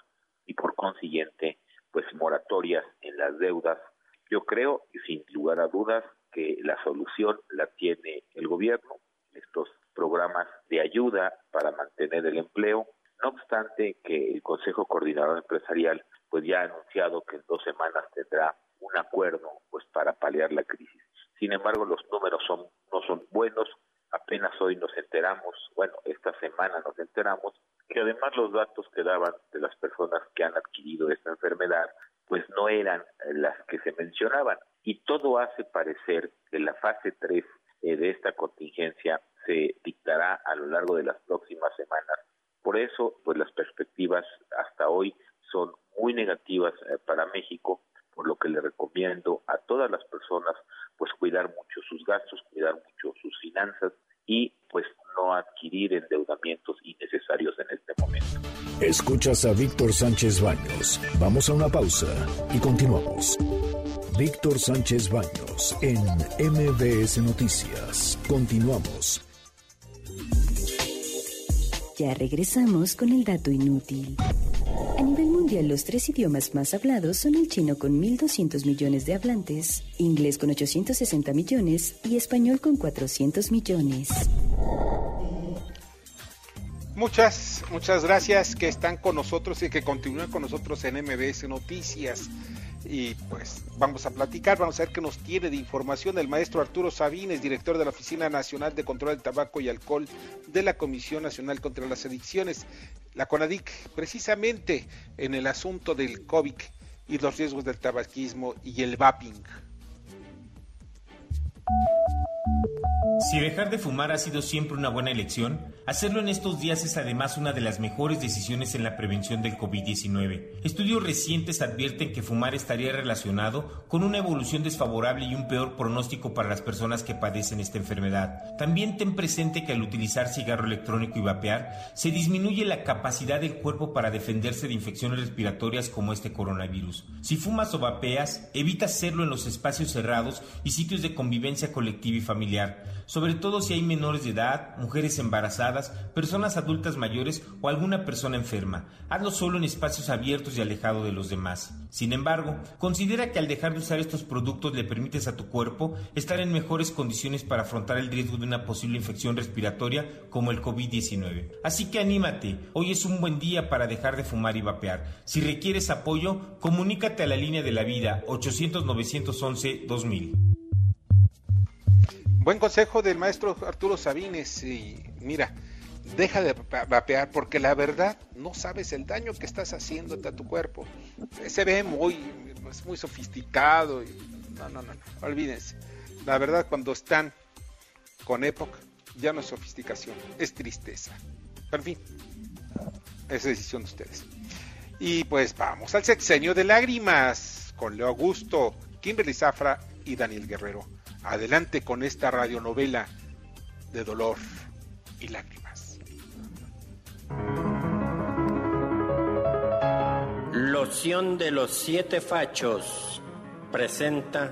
y por consiguiente, pues moratorias en las deudas. Yo creo, sin lugar a dudas, que la solución la tiene el gobierno, estos programas de ayuda para mantener el empleo. No obstante que el Consejo Coordinador Empresarial pues ya ha anunciado que en dos semanas tendrá un acuerdo pues para paliar la crisis. Sin embargo, los números son, no son buenos. Apenas hoy nos enteramos, bueno, esta semana nos enteramos, que además los datos que daban de las personas que han adquirido esta enfermedad, pues no eran las que se mencionaban. Y todo hace parecer que la fase 3 eh, de esta contingencia se dictará a lo largo de las próximas semanas. Por eso, pues las perspectivas hasta hoy son muy negativas eh, para México, por lo que le recomiendo a todas las personas cuidar mucho sus gastos, cuidar mucho sus finanzas y pues no adquirir endeudamientos innecesarios en este momento. Escuchas a Víctor Sánchez Baños. Vamos a una pausa y continuamos. Víctor Sánchez Baños en MBS Noticias. Continuamos. Ya regresamos con el dato inútil. A nivel mundial, los tres idiomas más hablados son el chino con 1.200 millones de hablantes, inglés con 860 millones y español con 400 millones. Muchas, muchas gracias que están con nosotros y que continúan con nosotros en MBS Noticias. Y pues vamos a platicar, vamos a ver qué nos tiene de información el maestro Arturo Sabines, director de la Oficina Nacional de Control del Tabaco y Alcohol de la Comisión Nacional contra las Adicciones, la CONADIC, precisamente en el asunto del COVID y los riesgos del tabaquismo y el vaping. Si dejar de fumar ha sido siempre una buena elección, hacerlo en estos días es además una de las mejores decisiones en la prevención del COVID-19. Estudios recientes advierten que fumar estaría relacionado con una evolución desfavorable y un peor pronóstico para las personas que padecen esta enfermedad. También ten presente que al utilizar cigarro electrónico y vapear, se disminuye la capacidad del cuerpo para defenderse de infecciones respiratorias como este coronavirus. Si fumas o vapeas, evita hacerlo en los espacios cerrados y sitios de convivencia colectiva y familiar sobre todo si hay menores de edad, mujeres embarazadas, personas adultas mayores o alguna persona enferma. Hazlo solo en espacios abiertos y alejado de los demás. Sin embargo, considera que al dejar de usar estos productos le permites a tu cuerpo estar en mejores condiciones para afrontar el riesgo de una posible infección respiratoria como el COVID-19. Así que anímate, hoy es un buen día para dejar de fumar y vapear. Si requieres apoyo, comunícate a la línea de la vida 800 911 2000. Buen consejo del maestro Arturo Sabines y mira, deja de vapear porque la verdad no sabes el daño que estás haciéndote a tu cuerpo. Se ve muy, muy sofisticado. Y, no, no, no, no, olvídense. La verdad cuando están con época ya no es sofisticación, es tristeza. Pero en fin, es decisión de ustedes. Y pues vamos al sexenio de lágrimas con Leo Augusto, Kimberly Zafra y Daniel Guerrero. Adelante con esta radionovela de dolor y lágrimas. Loción de los siete fachos presenta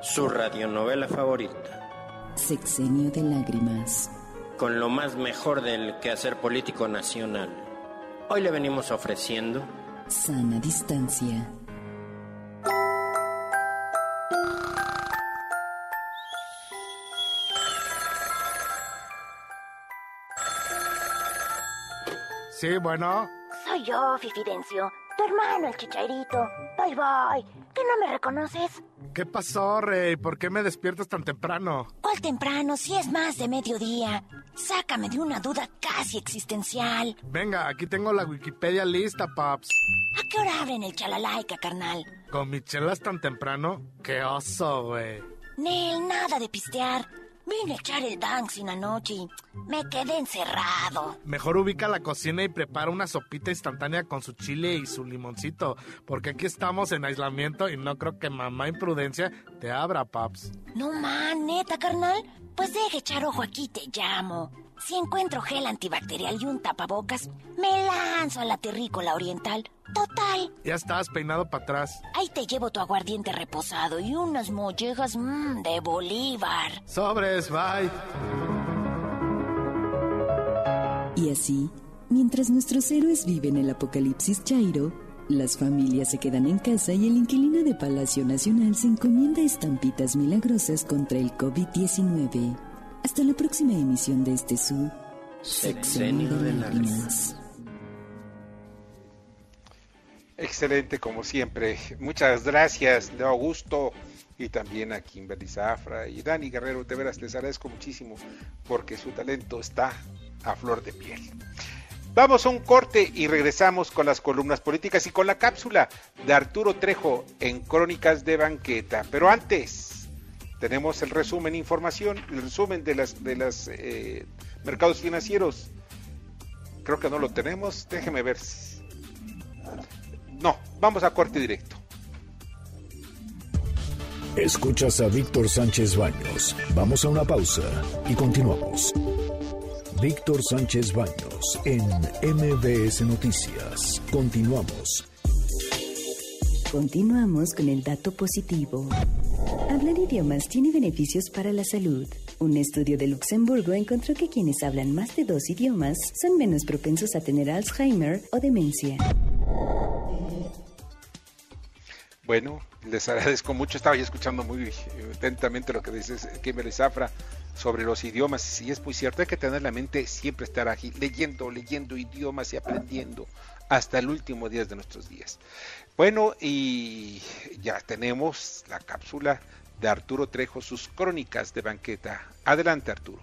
su radionovela favorita. Sexenio de lágrimas. Con lo más mejor del quehacer político nacional. Hoy le venimos ofreciendo Sana distancia. Sí, bueno. Soy yo, Fifidencio, tu hermano el chichairito. Bye bye. ¿Que no me reconoces? ¿Qué pasó, Rey? ¿Por qué me despiertas tan temprano? ¿Cuál temprano? Si es más de mediodía. Sácame de una duda casi existencial. Venga, aquí tengo la Wikipedia lista, paps. ¿A qué hora abren el chalalaica, carnal? ¿Con michelas tan temprano? ¡Qué oso, güey! Nel, nada de pistear. Vine a echar el dancing anoche me quedé encerrado. Mejor ubica la cocina y prepara una sopita instantánea con su chile y su limoncito, porque aquí estamos en aislamiento y no creo que mamá imprudencia te abra, paps. No man, neta, carnal. Pues deje echar ojo aquí, te llamo. Si encuentro gel antibacterial y un tapabocas, me lanzo a la terrícola oriental. Total. Ya estás peinado para atrás. Ahí te llevo tu aguardiente reposado y unas mollejas mmm, de Bolívar. Sobres, bye. Y así, mientras nuestros héroes viven el apocalipsis Chairo, las familias se quedan en casa y el inquilino de Palacio Nacional se encomienda estampitas milagrosas contra el COVID-19. Hasta la próxima emisión de este su Sexenio de lágrimas. Excelente, como siempre. Muchas gracias, Leo Augusto, y también a Kimberly Zafra y Dani Guerrero. De veras, les agradezco muchísimo porque su talento está a flor de piel. Vamos a un corte y regresamos con las columnas políticas y con la cápsula de Arturo Trejo en Crónicas de Banqueta. Pero antes, tenemos el resumen, información, el resumen de las de los eh, mercados financieros. Creo que no lo tenemos. Déjeme ver. No, vamos a corte directo. Escuchas a Víctor Sánchez Baños. Vamos a una pausa y continuamos. Víctor Sánchez Baños en MBS Noticias. Continuamos. Continuamos con el dato positivo. Hablar idiomas tiene beneficios para la salud. Un estudio de Luxemburgo encontró que quienes hablan más de dos idiomas son menos propensos a tener Alzheimer o demencia. Bueno, les agradezco mucho. Estaba yo escuchando muy atentamente lo que dices, Kimberly Zafra, sobre los idiomas. Sí, es muy cierto. Hay que tener la mente siempre estar ágil, leyendo, leyendo idiomas y aprendiendo hasta el último día de nuestros días. Bueno, y ya tenemos la cápsula de Arturo Trejo, sus crónicas de banqueta. Adelante, Arturo.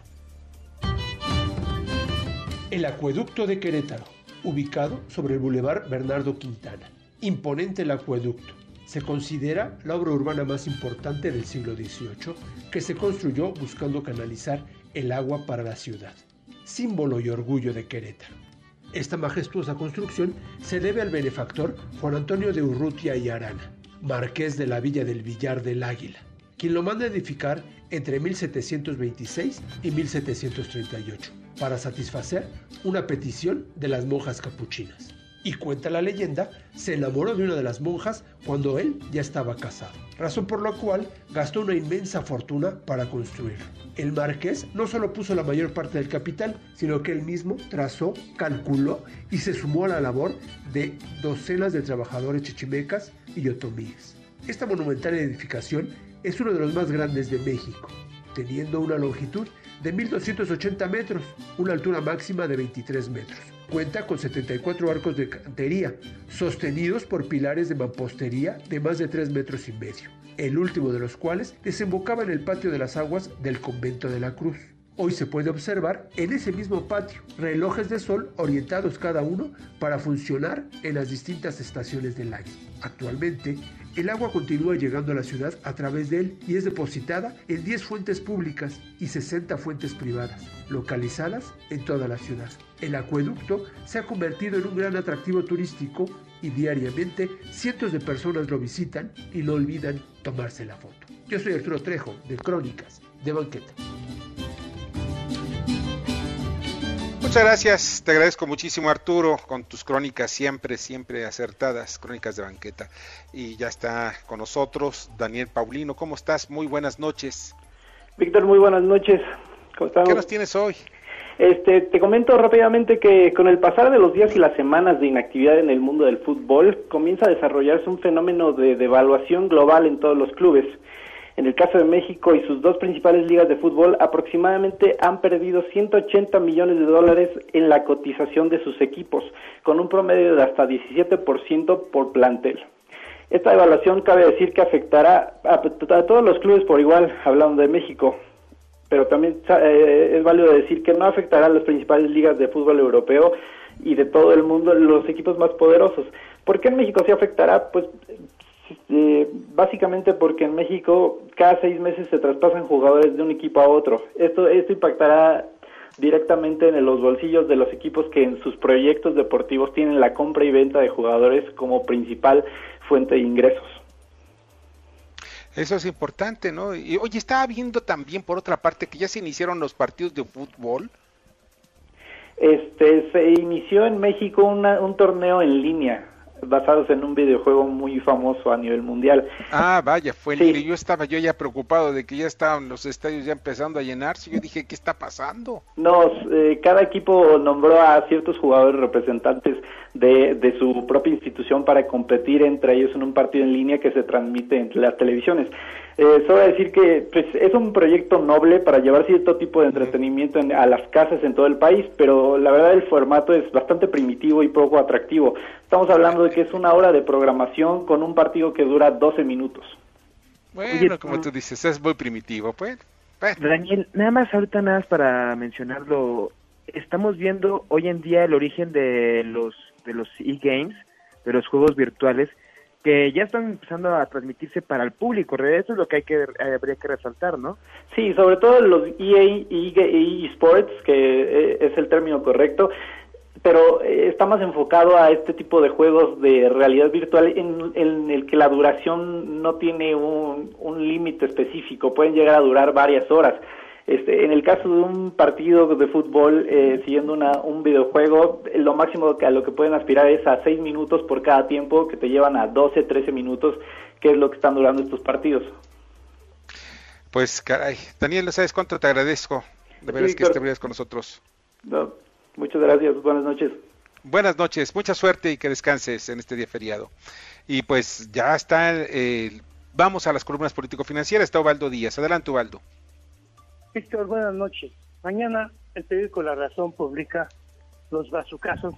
El acueducto de Querétaro, ubicado sobre el Boulevard Bernardo Quintana. Imponente el acueducto. Se considera la obra urbana más importante del siglo XVIII que se construyó buscando canalizar el agua para la ciudad, símbolo y orgullo de Querétaro. Esta majestuosa construcción se debe al benefactor Juan Antonio de Urrutia y Arana, marqués de la villa del Villar del Águila, quien lo manda edificar entre 1726 y 1738 para satisfacer una petición de las monjas capuchinas. Y cuenta la leyenda, se enamoró de una de las monjas cuando él ya estaba casado, razón por la cual gastó una inmensa fortuna para construirlo. El marqués no solo puso la mayor parte del capital, sino que él mismo trazó, calculó y se sumó a la labor de docenas de trabajadores chichimecas y otomíes. Esta monumental edificación es uno de los más grandes de México, teniendo una longitud de 1280 metros, una altura máxima de 23 metros. Cuenta con 74 arcos de cantería, sostenidos por pilares de mampostería de más de 3 metros y medio. el último de los cuales desembocaba en el patio de las aguas del convento de la Cruz. Hoy se puede observar en ese mismo patio relojes de sol orientados cada uno para funcionar en las distintas estaciones del año. Actualmente, el agua continúa llegando a la ciudad a través de él y es depositada en 10 fuentes públicas y 60 fuentes privadas, localizadas en toda la ciudad. El acueducto se ha convertido en un gran atractivo turístico y diariamente cientos de personas lo visitan y no olvidan tomarse la foto. Yo soy Arturo Trejo, de Crónicas de Banqueta. Muchas gracias, te agradezco muchísimo Arturo con tus crónicas siempre, siempre acertadas, crónicas de banqueta. Y ya está con nosotros Daniel Paulino, ¿cómo estás? Muy buenas noches. Víctor, muy buenas noches. ¿Cómo estamos? ¿Qué nos tienes hoy? Este, te comento rápidamente que con el pasar de los días y las semanas de inactividad en el mundo del fútbol, comienza a desarrollarse un fenómeno de devaluación global en todos los clubes. En el caso de México y sus dos principales ligas de fútbol, aproximadamente han perdido 180 millones de dólares en la cotización de sus equipos, con un promedio de hasta 17% por plantel. Esta evaluación cabe decir que afectará a, todos los clubes por igual, hablando de México, pero también eh, es válido decir que no afectará a las principales ligas de fútbol europeo y de todo el mundo, los equipos más poderosos. ¿Por qué en México sí afectará? Pues eh, básicamente porque en México cada seis meses se traspasan jugadores de un equipo a otro. Esto, esto impactará directamente en los bolsillos de los equipos que en sus proyectos deportivos tienen la compra y venta de jugadores como principal fuente de ingresos. Eso es importante, ¿no? Y oye, estaba viendo también por otra parte que ya se iniciaron los partidos de fútbol. Este, se inició en México una, un torneo en línea basados en un videojuego muy famoso a nivel mundial. Ah, vaya, fue sí. yo estaba yo ya preocupado de que ya estaban los estadios ya empezando a llenarse. Yo dije, ¿qué está pasando? No, eh, cada equipo nombró a ciertos jugadores representantes de, de su propia institución para competir entre ellos en un partido en línea que se transmite entre las televisiones. Eh, solo decir que pues, es un proyecto noble para llevar cierto tipo de entretenimiento en, a las casas en todo el país, pero la verdad el formato es bastante primitivo y poco atractivo. Estamos hablando de que es una hora de programación con un partido que dura 12 minutos. Bueno, Oye, como tú dices, es muy primitivo, pues. Bueno. Daniel, nada más ahorita nada más para mencionarlo, estamos viendo hoy en día el origen de los de los e-games, de los juegos virtuales, que ya están empezando a transmitirse para el público. Eso es lo que hay que habría que resaltar, ¿no? Sí, sobre todo los EA y eSports, que es el término correcto, pero está más enfocado a este tipo de juegos de realidad virtual en, el que la duración no tiene un límite específico, pueden llegar a durar varias horas. Este, en el caso de un partido de fútbol eh, siguiendo una, un videojuego, lo máximo que a lo que pueden aspirar es a 6 minutos por cada tiempo, que te llevan a 12, 13 minutos, que es lo que están durando estos partidos. Pues caray, Daniel, ¿no sabes cuánto te agradezco? De veras sí, que estuvieras con nosotros. No, muchas gracias, buenas noches. Buenas noches, mucha suerte y que descanses en este día feriado. Y pues ya está, eh, vamos a las columnas político-financieras, está Ovaldo Díaz. Adelante, Ovaldo. Víctor, buenas noches. Mañana el periódico La Razón publica los bazucazos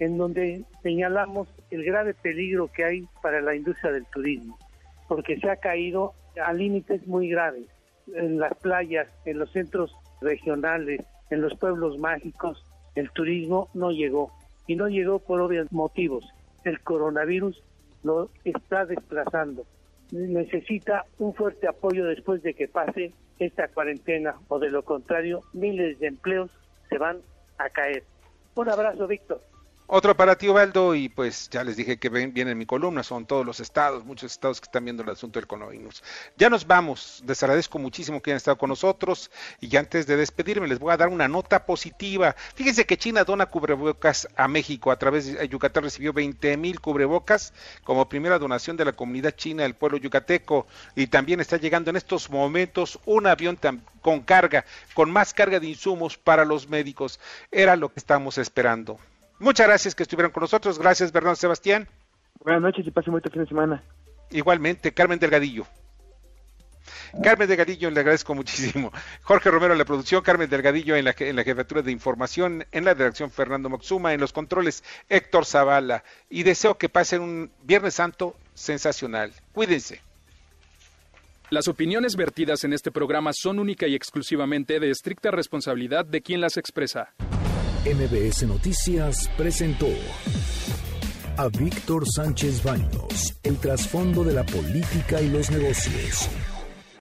en donde señalamos el grave peligro que hay para la industria del turismo, porque se ha caído a límites muy graves en las playas, en los centros regionales, en los pueblos mágicos, el turismo no llegó y no llegó por obvios motivos. El coronavirus lo está desplazando. Necesita un fuerte apoyo después de que pase esta cuarentena o de lo contrario miles de empleos se van a caer. Un abrazo, Víctor. Otro para ti, Ovaldo, y pues ya les dije que ven, viene en mi columna, son todos los estados, muchos estados que están viendo el asunto del coronavirus. Ya nos vamos, les agradezco muchísimo que hayan estado con nosotros y antes de despedirme les voy a dar una nota positiva. Fíjense que China dona cubrebocas a México, a través de Yucatán recibió 20 mil cubrebocas como primera donación de la comunidad china del pueblo yucateco y también está llegando en estos momentos un avión con carga, con más carga de insumos para los médicos. Era lo que estamos esperando. Muchas gracias que estuvieron con nosotros. Gracias, Bernardo Sebastián. Buenas noches y pase muy buen fin de semana. Igualmente, Carmen Delgadillo. Carmen Delgadillo, le agradezco muchísimo. Jorge Romero en la producción, Carmen Delgadillo en la, en la jefatura de información, en la redacción Fernando Moxuma, en los controles Héctor Zavala. Y deseo que pasen un Viernes Santo sensacional. Cuídense. Las opiniones vertidas en este programa son única y exclusivamente de estricta responsabilidad de quien las expresa. MBS Noticias presentó a Víctor Sánchez Baños, el trasfondo de la política y los negocios